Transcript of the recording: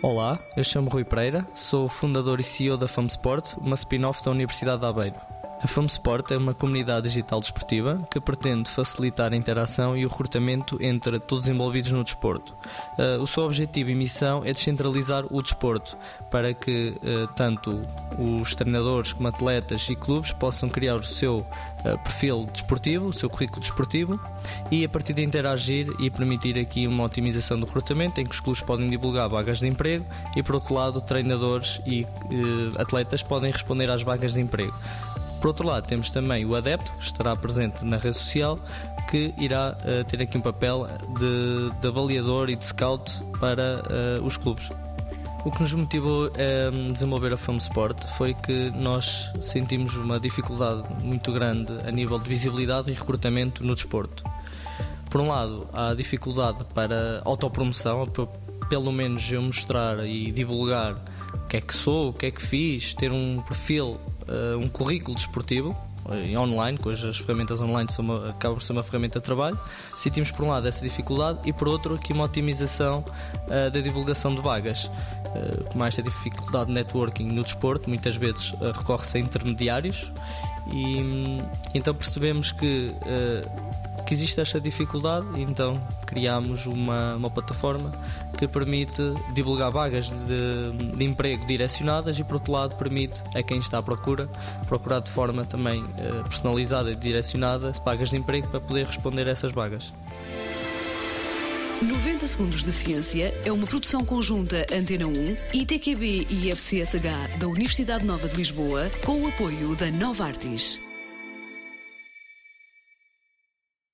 Olá, eu chamo Rui Pereira, sou fundador e CEO da FAMSport, uma spin-off da Universidade de Aveiro. A FAMSport é uma comunidade digital desportiva que pretende facilitar a interação e o recrutamento entre todos os envolvidos no desporto. Uh, o seu objetivo e missão é descentralizar o desporto para que uh, tanto os treinadores como atletas e clubes possam criar o seu uh, perfil desportivo, o seu currículo desportivo e a partir de interagir e permitir aqui uma otimização do recrutamento em que os clubes podem divulgar vagas de emprego e por outro lado treinadores e atletas podem responder às vagas de emprego. Por outro lado, temos também o adepto, que estará presente na rede social, que irá uh, ter aqui um papel de, de, avaliador e de scout para uh, os clubes. O que nos motivou a desenvolver a Fome Sport foi que nós sentimos uma dificuldade muito grande a nível de visibilidade e recrutamento no desporto. Por um lado, há dificuldade para autopromoção, pelo menos eu mostrar e divulgar o que é que sou, o que é que fiz, ter um perfil uh, um currículo desportivo em online, hoje as ferramentas online são uma, acabam por ser uma ferramenta de trabalho. Sentimos por um lado essa dificuldade e por outro aqui uma otimização uh, da divulgação de vagas. Uh, com esta dificuldade de networking no desporto, muitas vezes uh, recorre-se a intermediários e um, então percebemos que que existe esta dificuldade então criámos uma, uma plataforma que permite divulgar vagas de, de, emprego direcionadas e por outro lado permite a quem está à procura procurar de forma também eh, personalizada e direcionada vagas de emprego para poder responder a essas vagas. 90 Segundos de Ciência é uma produção conjunta Antena 1, ITQB e FCSH da Universidade Nova de Lisboa, com o apoio da Nova Artis.